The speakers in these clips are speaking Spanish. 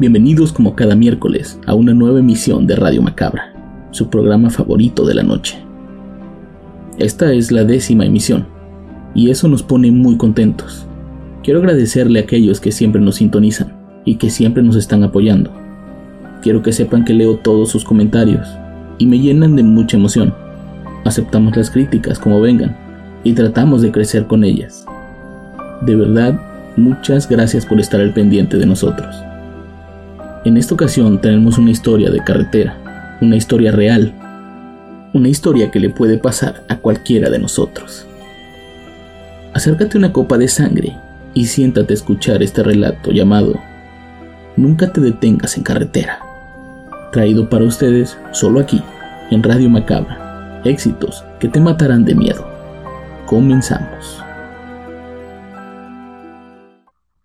Bienvenidos como cada miércoles a una nueva emisión de Radio Macabra, su programa favorito de la noche. Esta es la décima emisión, y eso nos pone muy contentos. Quiero agradecerle a aquellos que siempre nos sintonizan y que siempre nos están apoyando. Quiero que sepan que leo todos sus comentarios y me llenan de mucha emoción. Aceptamos las críticas como vengan y tratamos de crecer con ellas. De verdad, muchas gracias por estar al pendiente de nosotros. En esta ocasión tenemos una historia de carretera, una historia real, una historia que le puede pasar a cualquiera de nosotros. Acércate una copa de sangre y siéntate a escuchar este relato llamado Nunca te detengas en carretera, traído para ustedes solo aquí, en Radio Macabra, éxitos que te matarán de miedo. Comenzamos.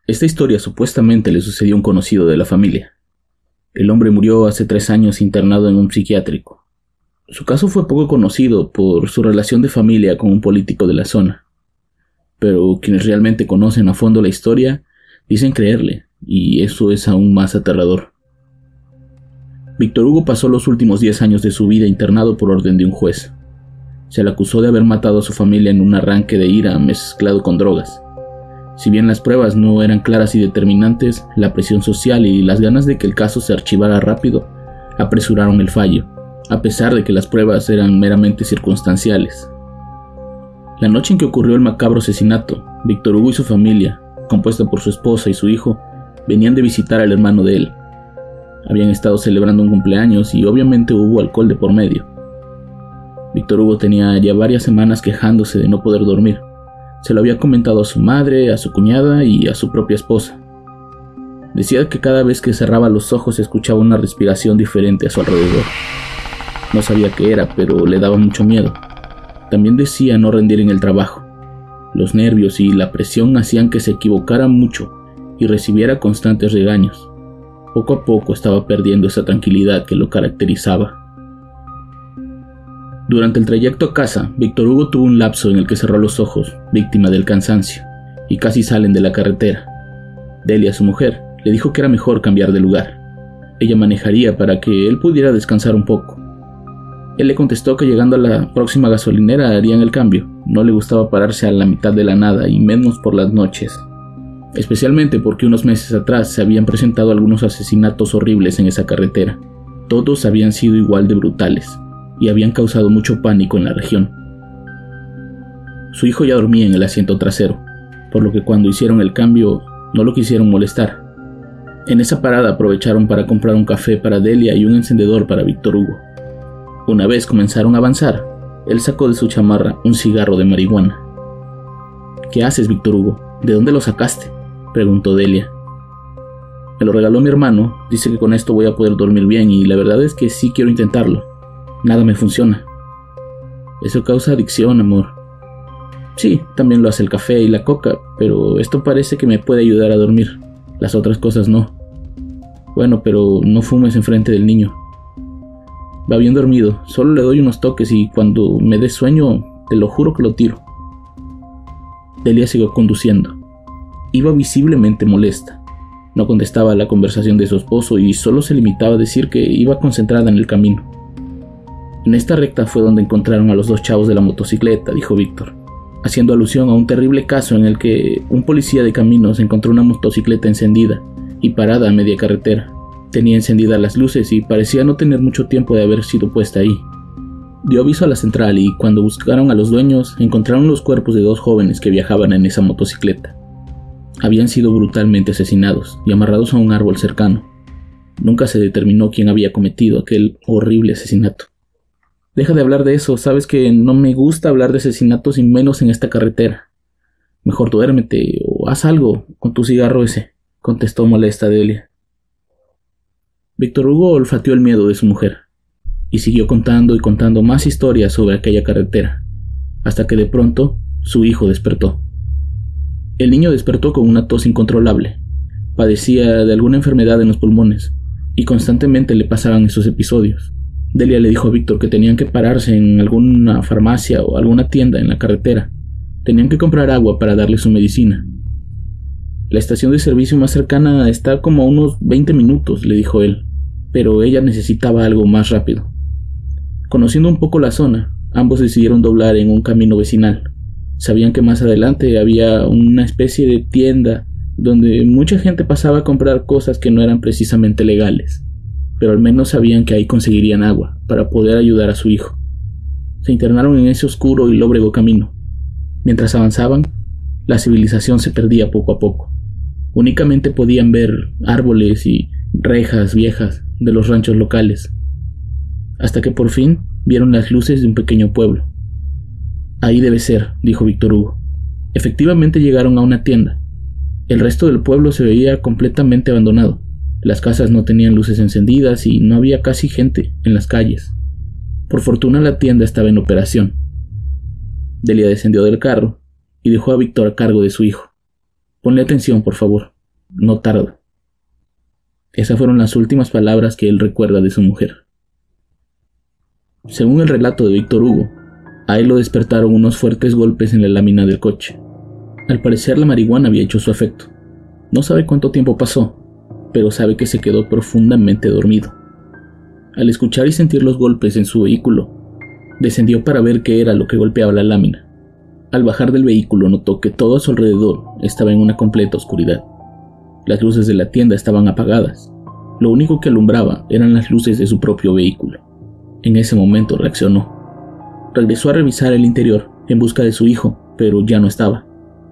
Esta historia supuestamente le sucedió a un conocido de la familia. El hombre murió hace tres años internado en un psiquiátrico. Su caso fue poco conocido por su relación de familia con un político de la zona. Pero quienes realmente conocen a fondo la historia dicen creerle, y eso es aún más aterrador. Víctor Hugo pasó los últimos diez años de su vida internado por orden de un juez. Se le acusó de haber matado a su familia en un arranque de ira mezclado con drogas. Si bien las pruebas no eran claras y determinantes, la presión social y las ganas de que el caso se archivara rápido apresuraron el fallo, a pesar de que las pruebas eran meramente circunstanciales. La noche en que ocurrió el macabro asesinato, Víctor Hugo y su familia, compuesta por su esposa y su hijo, venían de visitar al hermano de él. Habían estado celebrando un cumpleaños y obviamente hubo alcohol de por medio. Víctor Hugo tenía ya varias semanas quejándose de no poder dormir se lo había comentado a su madre, a su cuñada y a su propia esposa. Decía que cada vez que cerraba los ojos escuchaba una respiración diferente a su alrededor. No sabía qué era, pero le daba mucho miedo. También decía no rendir en el trabajo. Los nervios y la presión hacían que se equivocara mucho y recibiera constantes regaños. Poco a poco estaba perdiendo esa tranquilidad que lo caracterizaba. Durante el trayecto a casa, Víctor Hugo tuvo un lapso en el que cerró los ojos, víctima del cansancio, y casi salen de la carretera. Delia, su mujer, le dijo que era mejor cambiar de lugar. Ella manejaría para que él pudiera descansar un poco. Él le contestó que llegando a la próxima gasolinera harían el cambio. No le gustaba pararse a la mitad de la nada y menos por las noches. Especialmente porque unos meses atrás se habían presentado algunos asesinatos horribles en esa carretera. Todos habían sido igual de brutales y habían causado mucho pánico en la región. Su hijo ya dormía en el asiento trasero, por lo que cuando hicieron el cambio no lo quisieron molestar. En esa parada aprovecharon para comprar un café para Delia y un encendedor para Víctor Hugo. Una vez comenzaron a avanzar, él sacó de su chamarra un cigarro de marihuana. ¿Qué haces, Víctor Hugo? ¿De dónde lo sacaste? preguntó Delia. Me lo regaló mi hermano, dice que con esto voy a poder dormir bien y la verdad es que sí quiero intentarlo. Nada me funciona. Eso causa adicción, amor. Sí, también lo hace el café y la coca, pero esto parece que me puede ayudar a dormir. Las otras cosas no. Bueno, pero no fumes enfrente del niño. Va bien dormido, solo le doy unos toques y cuando me dé sueño, te lo juro que lo tiro. Delia siguió conduciendo. Iba visiblemente molesta. No contestaba a la conversación de su esposo y solo se limitaba a decir que iba concentrada en el camino. En esta recta fue donde encontraron a los dos chavos de la motocicleta, dijo Víctor, haciendo alusión a un terrible caso en el que un policía de caminos encontró una motocicleta encendida y parada a media carretera. Tenía encendidas las luces y parecía no tener mucho tiempo de haber sido puesta ahí. Dio aviso a la central y cuando buscaron a los dueños encontraron los cuerpos de dos jóvenes que viajaban en esa motocicleta. Habían sido brutalmente asesinados y amarrados a un árbol cercano. Nunca se determinó quién había cometido aquel horrible asesinato. Deja de hablar de eso, sabes que no me gusta hablar de asesinatos y menos en esta carretera. Mejor duérmete o haz algo con tu cigarro ese, contestó molesta Delia. Víctor Hugo olfateó el miedo de su mujer y siguió contando y contando más historias sobre aquella carretera, hasta que de pronto su hijo despertó. El niño despertó con una tos incontrolable. Padecía de alguna enfermedad en los pulmones y constantemente le pasaban esos episodios. Delia le dijo a Víctor que tenían que pararse en alguna farmacia o alguna tienda en la carretera. Tenían que comprar agua para darle su medicina. La estación de servicio más cercana está como a unos 20 minutos, le dijo él, pero ella necesitaba algo más rápido. Conociendo un poco la zona, ambos decidieron doblar en un camino vecinal. Sabían que más adelante había una especie de tienda donde mucha gente pasaba a comprar cosas que no eran precisamente legales, pero al menos sabían que ahí conseguirían agua para poder ayudar a su hijo. Se internaron en ese oscuro y lóbrego camino. Mientras avanzaban, la civilización se perdía poco a poco. Únicamente podían ver árboles y rejas viejas de los ranchos locales, hasta que por fin vieron las luces de un pequeño pueblo. Ahí debe ser, dijo Víctor Hugo. Efectivamente llegaron a una tienda. El resto del pueblo se veía completamente abandonado. Las casas no tenían luces encendidas y no había casi gente en las calles. Por fortuna la tienda estaba en operación. Delia descendió del carro y dejó a Víctor a cargo de su hijo. Ponle atención, por favor. No tarda. Esas fueron las últimas palabras que él recuerda de su mujer. Según el relato de Víctor Hugo, a él lo despertaron unos fuertes golpes en la lámina del coche. Al parecer la marihuana había hecho su efecto. No sabe cuánto tiempo pasó, pero sabe que se quedó profundamente dormido. Al escuchar y sentir los golpes en su vehículo, descendió para ver qué era lo que golpeaba la lámina. Al bajar del vehículo notó que todo a su alrededor estaba en una completa oscuridad. Las luces de la tienda estaban apagadas. Lo único que alumbraba eran las luces de su propio vehículo. En ese momento reaccionó. Regresó a revisar el interior en busca de su hijo, pero ya no estaba.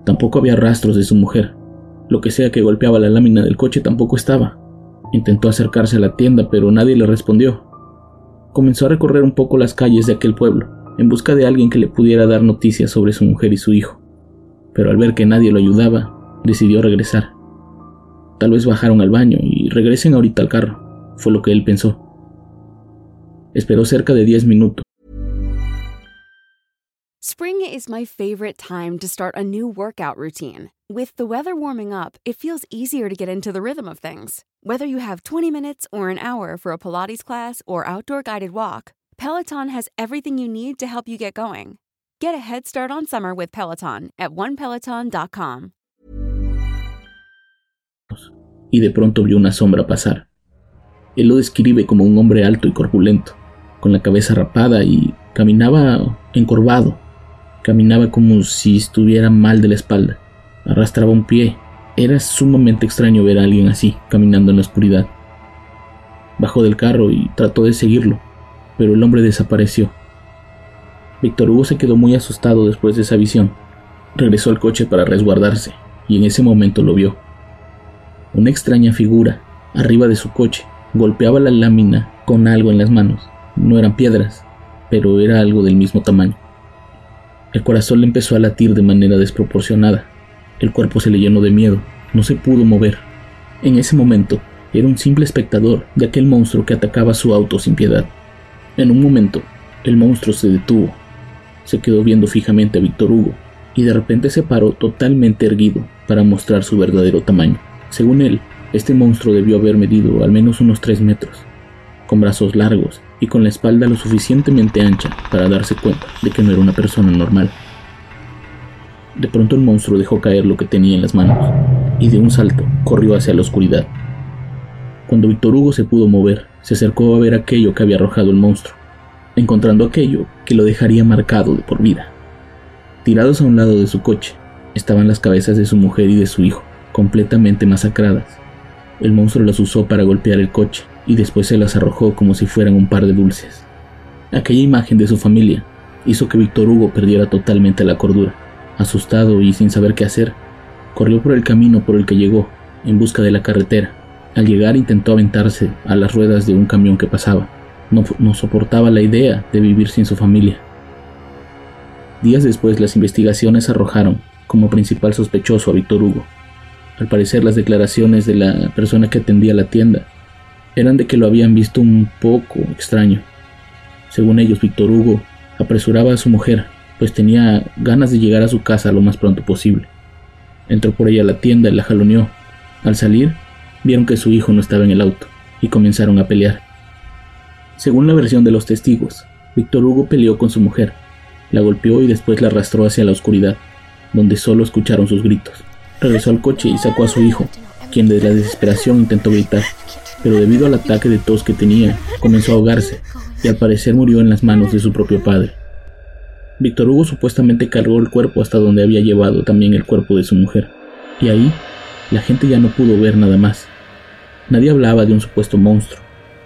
Tampoco había rastros de su mujer. Lo que sea que golpeaba la lámina del coche tampoco estaba. Intentó acercarse a la tienda, pero nadie le respondió. Comenzó a recorrer un poco las calles de aquel pueblo, en busca de alguien que le pudiera dar noticias sobre su mujer y su hijo. Pero al ver que nadie lo ayudaba, decidió regresar. Tal vez bajaron al baño y regresen ahorita al carro, fue lo que él pensó. Esperó cerca de 10 minutos. Spring is my favorite time to start a new workout routine. With the weather warming up, it feels easier to get into the rhythm of things. Whether you have 20 minutes or an hour for a Pilates class or outdoor guided walk, Peloton has everything you need to help you get going. Get a head start on summer with Peloton at onepeloton.com. Y de pronto vio una sombra pasar. Él lo describe como un hombre alto y corpulento con la cabeza rapada y caminaba encorvado. Caminaba como si estuviera mal de la espalda. Arrastraba un pie. Era sumamente extraño ver a alguien así, caminando en la oscuridad. Bajó del carro y trató de seguirlo, pero el hombre desapareció. Víctor Hugo se quedó muy asustado después de esa visión. Regresó al coche para resguardarse, y en ese momento lo vio. Una extraña figura, arriba de su coche, golpeaba la lámina con algo en las manos. No eran piedras, pero era algo del mismo tamaño. El corazón le empezó a latir de manera desproporcionada. El cuerpo se le llenó de miedo. No se pudo mover. En ese momento, era un simple espectador de aquel monstruo que atacaba su auto sin piedad. En un momento, el monstruo se detuvo. Se quedó viendo fijamente a Víctor Hugo y de repente se paró totalmente erguido para mostrar su verdadero tamaño. Según él, este monstruo debió haber medido al menos unos 3 metros, con brazos largos y con la espalda lo suficientemente ancha para darse cuenta de que no era una persona normal. De pronto el monstruo dejó caer lo que tenía en las manos y de un salto corrió hacia la oscuridad. Cuando Víctor Hugo se pudo mover, se acercó a ver aquello que había arrojado el monstruo, encontrando aquello que lo dejaría marcado de por vida. Tirados a un lado de su coche estaban las cabezas de su mujer y de su hijo, completamente masacradas. El monstruo las usó para golpear el coche y después se las arrojó como si fueran un par de dulces. Aquella imagen de su familia hizo que Víctor Hugo perdiera totalmente la cordura. Asustado y sin saber qué hacer, corrió por el camino por el que llegó, en busca de la carretera. Al llegar intentó aventarse a las ruedas de un camión que pasaba. No, soportaba la idea de vivir sin su familia. Días después las investigaciones arrojaron como principal sospechoso a Víctor Hugo. Al parecer las declaraciones de la persona que atendía la tienda eran de que lo habían visto un poco extraño. Según ellos, Víctor Hugo apresuraba a su mujer, pues tenía ganas de llegar a su casa lo más pronto posible. Entró por ella a la tienda y la jaloneó. Al salir, vieron que su hijo no estaba en el auto y comenzaron a pelear. Según la versión de los testigos, Víctor Hugo peleó con su mujer, la golpeó y después la arrastró hacia la oscuridad, donde solo escucharon sus gritos. Regresó al coche y sacó a su hijo, quien de la desesperación intentó gritar, pero debido al ataque de tos que tenía, comenzó a ahogarse y al parecer murió en las manos de su propio padre. Víctor Hugo supuestamente cargó el cuerpo hasta donde había llevado también el cuerpo de su mujer, y ahí la gente ya no pudo ver nada más. Nadie hablaba de un supuesto monstruo,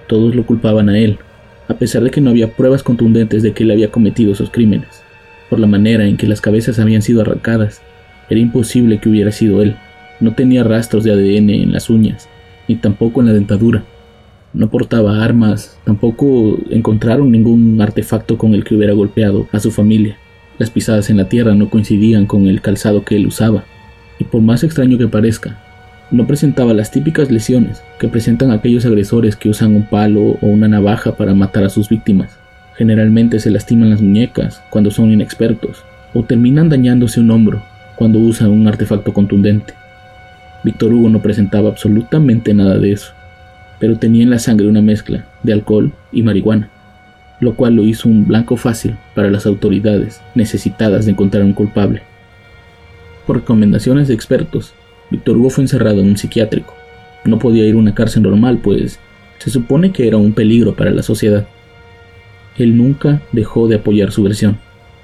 todos lo culpaban a él, a pesar de que no había pruebas contundentes de que él había cometido esos crímenes. Por la manera en que las cabezas habían sido arrancadas, era imposible que hubiera sido él. No tenía rastros de ADN en las uñas, ni tampoco en la dentadura. No portaba armas, tampoco encontraron ningún artefacto con el que hubiera golpeado a su familia. Las pisadas en la tierra no coincidían con el calzado que él usaba, y por más extraño que parezca, no presentaba las típicas lesiones que presentan aquellos agresores que usan un palo o una navaja para matar a sus víctimas. Generalmente se lastiman las muñecas cuando son inexpertos, o terminan dañándose un hombro cuando usan un artefacto contundente. Víctor Hugo no presentaba absolutamente nada de eso, pero tenía en la sangre una mezcla de alcohol y marihuana, lo cual lo hizo un blanco fácil para las autoridades necesitadas de encontrar un culpable. Por recomendaciones de expertos, Víctor Hugo fue encerrado en un psiquiátrico. No podía ir a una cárcel normal, pues se supone que era un peligro para la sociedad. Él nunca dejó de apoyar su versión.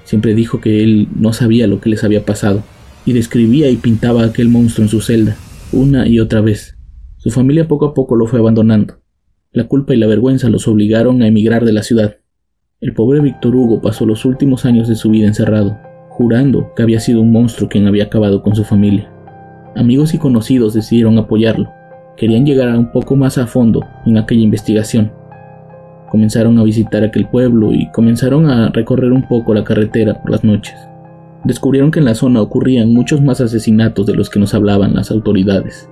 Siempre dijo que él no sabía lo que les había pasado, y describía y pintaba a aquel monstruo en su celda, una y otra vez. Su familia poco a poco lo fue abandonando. La culpa y la vergüenza los obligaron a emigrar de la ciudad. El pobre Víctor Hugo pasó los últimos años de su vida encerrado, jurando que había sido un monstruo quien había acabado con su familia. Amigos y conocidos decidieron apoyarlo. Querían llegar un poco más a fondo en aquella investigación. Comenzaron a visitar aquel pueblo y comenzaron a recorrer un poco la carretera por las noches. Descubrieron que en la zona ocurrían muchos más asesinatos de los que nos hablaban las autoridades,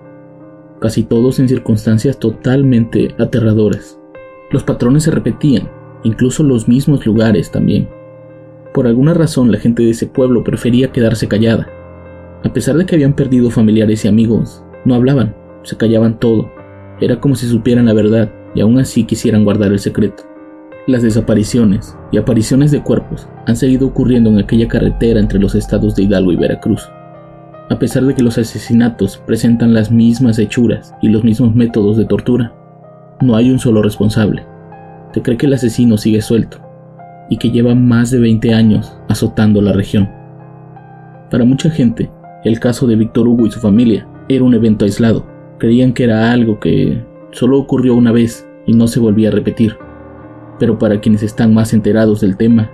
casi todos en circunstancias totalmente aterradoras. Los patrones se repetían, incluso los mismos lugares también. Por alguna razón la gente de ese pueblo prefería quedarse callada, a pesar de que habían perdido familiares y amigos, no hablaban, se callaban todo. Era como si supieran la verdad y aún así quisieran guardar el secreto. Las desapariciones y apariciones de cuerpos han seguido ocurriendo en aquella carretera entre los estados de Hidalgo y Veracruz. A pesar de que los asesinatos presentan las mismas hechuras y los mismos métodos de tortura, no hay un solo responsable. Se cree que el asesino sigue suelto y que lleva más de 20 años azotando la región. Para mucha gente, el caso de Víctor Hugo y su familia era un evento aislado. Creían que era algo que solo ocurrió una vez y no se volvía a repetir. Pero para quienes están más enterados del tema,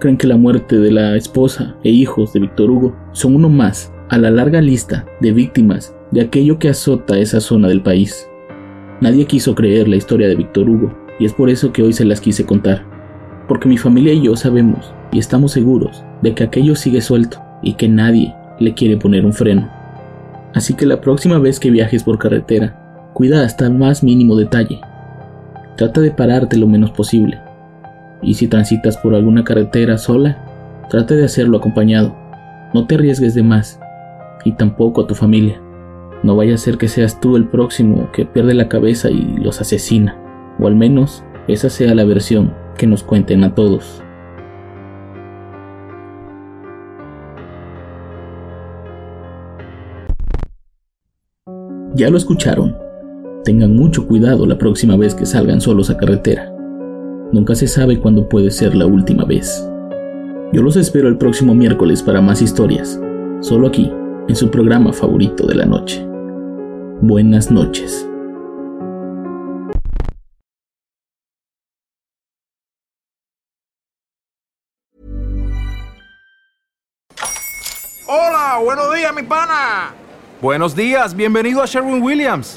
creen que la muerte de la esposa e hijos de Víctor Hugo son uno más a la larga lista de víctimas de aquello que azota esa zona del país. Nadie quiso creer la historia de Víctor Hugo y es por eso que hoy se las quise contar. Porque mi familia y yo sabemos y estamos seguros de que aquello sigue suelto y que nadie le quiere poner un freno. Así que la próxima vez que viajes por carretera, cuida hasta el más mínimo detalle. Trata de pararte lo menos posible. Y si transitas por alguna carretera sola, trata de hacerlo acompañado. No te arriesgues de más, y tampoco a tu familia. No vaya a ser que seas tú el próximo que pierde la cabeza y los asesina, o al menos esa sea la versión que nos cuenten a todos. Ya lo escucharon. Tengan mucho cuidado la próxima vez que salgan solos a carretera. Nunca se sabe cuándo puede ser la última vez. Yo los espero el próximo miércoles para más historias, solo aquí, en su programa favorito de la noche. Buenas noches. Hola, buenos días, mi pana. Buenos días, bienvenido a Sherwin Williams.